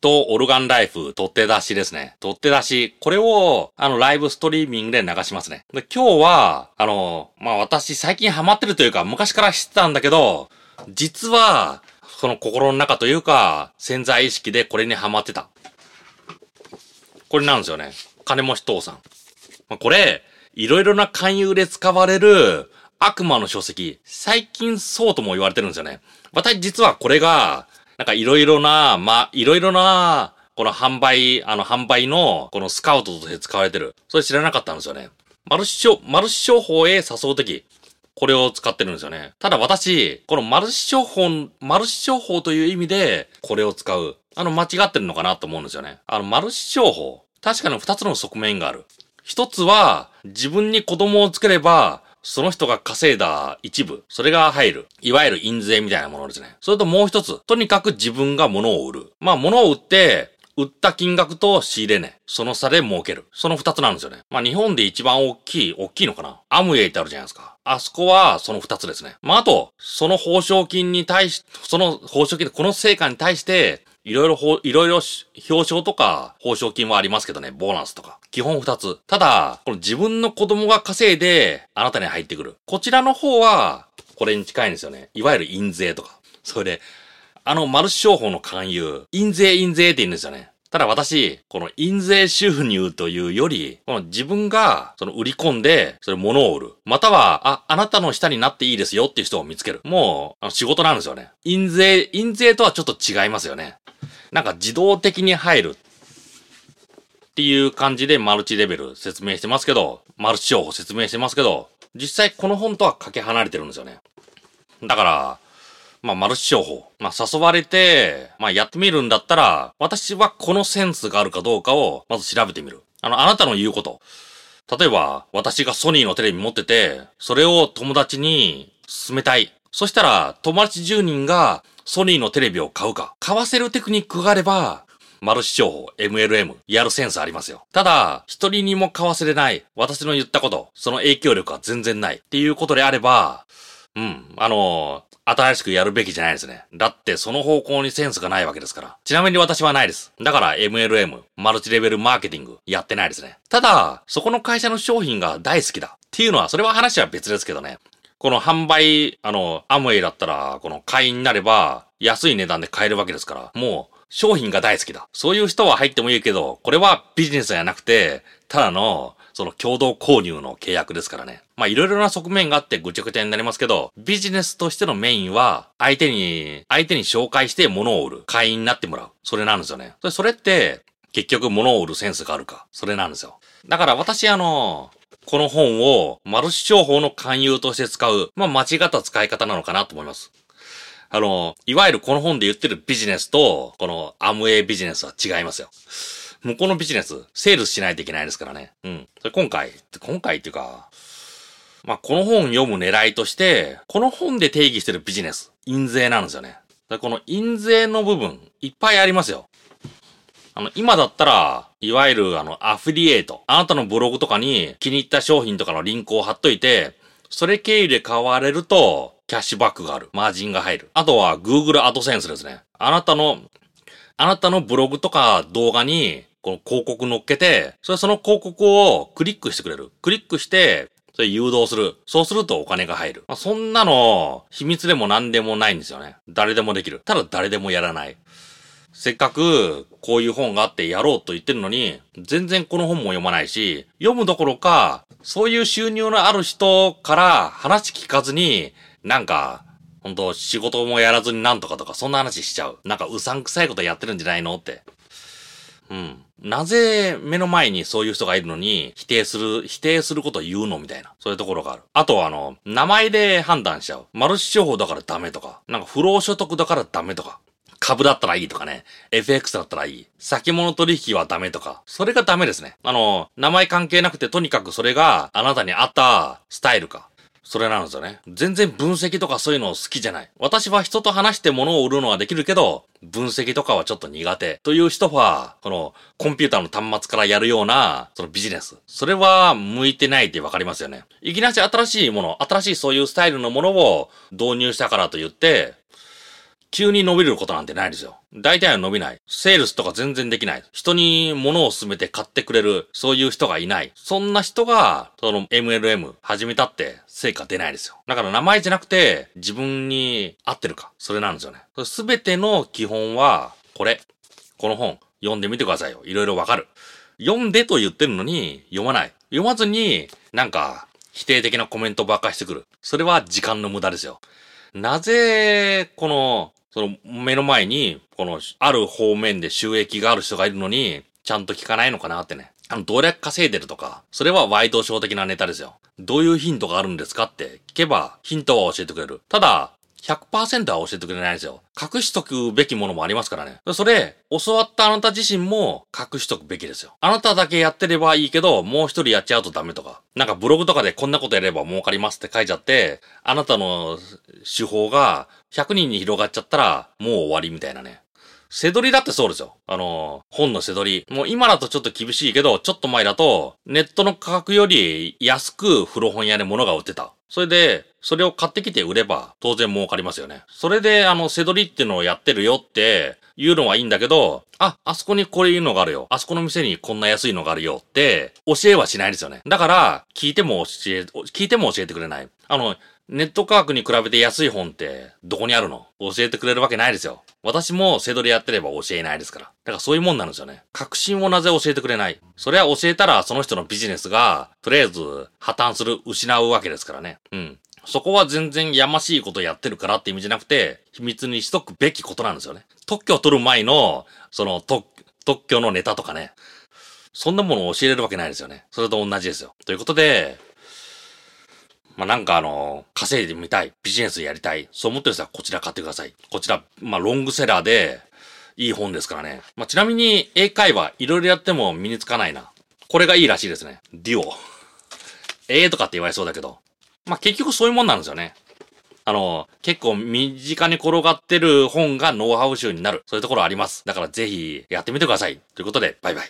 とオルガンライフ、取って出しですね。取って出し。これを、あの、ライブストリーミングで流しますね。で、今日は、あの、まあ、私最近ハマってるというか、昔から知ってたんだけど、実は、その心の中というか、潜在意識でこれにハマってた。これなんですよね。金持ち父さん。まあ、これ、いろいろな勧誘で使われる悪魔の書籍。最近そうとも言われてるんですよね。私実はこれが、なんかいろいろな、まあ、いろいろな、この販売、あの販売の、このスカウトとして使われてる。それ知らなかったんですよね。マルチ商、マルチ商法へ誘うとき、これを使ってるんですよね。ただ私、このマルチ商法、マルチ商法という意味で、これを使う。あの、間違ってるのかなと思うんですよね。あの、マルチ商法。確かに二つの側面がある。一つは、自分に子供をつければ、その人が稼いだ一部、それが入る。いわゆる印税みたいなものですね。それともう一つ、とにかく自分が物を売る。まあ物を売って、売った金額と仕入れ値。その差で儲ける。その二つなんですよね。まあ日本で一番大きい、大きいのかなアムウェイってあるじゃないですか。あそこはその二つですね。まああと、その報奨金に対し、その報奨金この成果に対して、いろいろ、いろいろ表彰とか報奨金はありますけどね、ボーナスとか。基本二つ。ただ、この自分の子供が稼いで、あなたに入ってくる。こちらの方は、これに近いんですよね。いわゆる印税とか。それで、あの、マルチ商法の勧誘、印税印税って言うんですよね。ただ私、この印税収入というより、この自分が、その売り込んで、それ物を売る。または、あ、あなたの下になっていいですよっていう人を見つける。もう、あの仕事なんですよね。印税、印税とはちょっと違いますよね。なんか自動的に入る。っていう感じでマルチレベル説明してますけど、マルチ商法説明してますけど、実際この本とはかけ離れてるんですよね。だから、まあ、マルチ商法。まあ、誘われて、まあ、やってみるんだったら、私はこのセンスがあるかどうかを、まず調べてみる。あの、あなたの言うこと。例えば、私がソニーのテレビ持ってて、それを友達に勧めたい。そしたら、友達10人がソニーのテレビを買うか。買わせるテクニックがあれば、マルチ商法、MLM、やるセンスありますよ。ただ、一人にも買わせれない。私の言ったこと、その影響力は全然ない。っていうことであれば、うん、あの新しくやるべきじゃないですね。だってその方向にセンスがないわけですから。ちなみに私はないです。だから MLM、マルチレベルマーケティング、やってないですね。ただ、そこの会社の商品が大好きだ。っていうのは、それは話は別ですけどね。この販売、あの、アムウェイだったら、この会員になれば、安い値段で買えるわけですから、もう、商品が大好きだ。そういう人は入ってもいいけど、これはビジネスじゃなくて、ただの、その共同購入の契約ですからね。まあいろいろな側面があってぐちゃぐちゃになりますけど、ビジネスとしてのメインは、相手に、相手に紹介して物を売る。会員になってもらう。それなんですよね。それそれって、結局物を売るセンスがあるか。それなんですよ。だから私あの、この本をマルチ商法の勧誘として使う、まあ間違った使い方なのかなと思います。あの、いわゆるこの本で言ってるビジネスと、このアムウェイビジネスは違いますよ。向こうのビジネス、セールスしないといけないですからね。うん。それ今回、今回っていうか、まあ、この本読む狙いとして、この本で定義してるビジネス、印税なんですよね。この印税の部分、いっぱいありますよ。あの、今だったら、いわゆるあの、アフィリエイト。あなたのブログとかに気に入った商品とかのリンクを貼っといて、それ経由で買われると、キャッシュバックがある。マージンが入る。あとは、Google AdSense ですね。あなたの、あなたのブログとか動画に、この広告乗っけて、それその広告をクリックしてくれる。クリックして、それ誘導する。そうするとお金が入る。まあ、そんなの、秘密でも何でもないんですよね。誰でもできる。ただ誰でもやらない。せっかく、こういう本があってやろうと言ってるのに、全然この本も読まないし、読むどころか、そういう収入のある人から話聞かずに、なんか、本当仕事もやらずになんとかとか、そんな話しちゃう。なんかうさんくさいことやってるんじゃないのって。うん。なぜ目の前にそういう人がいるのに否定する、否定することを言うのみたいな。そういうところがある。あとはあの、名前で判断しちゃう。マルチ商法だからダメとか、なんか不労所得だからダメとか。株だったらいいとかね。FX だったらいい。先物取引はダメとか。それがダメですね。あの、名前関係なくてとにかくそれがあなたに合ったスタイルか。それなんですよね。全然分析とかそういうの好きじゃない。私は人と話して物を売るのはできるけど、分析とかはちょっと苦手。という人は、この、コンピューターの端末からやるような、そのビジネス。それは向いてないってわかりますよね。いきなり新しいもの、新しいそういうスタイルのものを導入したからと言って、急に伸びることなんてないですよ。大体は伸びない。セールスとか全然できない。人に物を勧めて買ってくれる、そういう人がいない。そんな人が、その MLM 始めたって成果出ないですよ。だから名前じゃなくて、自分に合ってるか。それなんですよね。すべての基本は、これ。この本、読んでみてくださいよ。いろいろわかる。読んでと言ってるのに、読まない。読まずに、なんか、否定的なコメントばっかしてくる。それは時間の無駄ですよ。なぜ、この、その、目の前に、この、ある方面で収益がある人がいるのに、ちゃんと聞かないのかなってね。あの、どれ稼いでるとか、それはワイドショー的なネタですよ。どういうヒントがあるんですかって聞けば、ヒントは教えてくれる。ただ、100%は教えてくれないんですよ。隠しとくべきものもありますからね。それ、教わったあなた自身も隠しとくべきですよ。あなただけやってればいいけど、もう一人やっちゃうとダメとか。なんかブログとかでこんなことやれば儲かりますって書いちゃって、あなたの手法が100人に広がっちゃったら、もう終わりみたいなね。背取りだってそうですよ。あの、本の背取り。もう今だとちょっと厳しいけど、ちょっと前だと、ネットの価格より安く古本屋で物が売ってた。それで、それを買ってきて売れば当然儲かりますよね。それで、あの、背取りっていうのをやってるよって言うのはいいんだけど、あ、あそこにこれいうのがあるよ。あそこの店にこんな安いのがあるよって教えはしないですよね。だから、聞いても教え、聞いても教えてくれない。あの、ネット価格に比べて安い本ってどこにあるの？教えてくれるわけないですよ。私もセドリやってれば教えないですから。だからそういうもんなんですよね。確信をなぜ教えてくれない？それは教えたらその人のビジネスが、とりあえず破綻する、失うわけですからね。うん。そこは全然やましいことやってるからって意味じゃなくて、秘密にしとくべきことなんですよね。特許を取る前の、その特、特許のネタとかね。そんなものを教えれるわけないですよね。それと同じですよ。ということで、まあ、なんかあの、稼いでみたい、ビジネスやりたい、そう思ってる人はこちら買ってください。こちら、まあ、ロングセラーで、いい本ですからね。まあ、ちなみに、英会話、いろいろやっても身につかないな。これがいいらしいですね。デュオ。ええとかって言われそうだけど。まあ、結局そういうもんなんですよね。あの、結構身近に転がってる本がノウハウ集になる。そういうところあります。だからぜひやってみてください。ということで、バイバイ。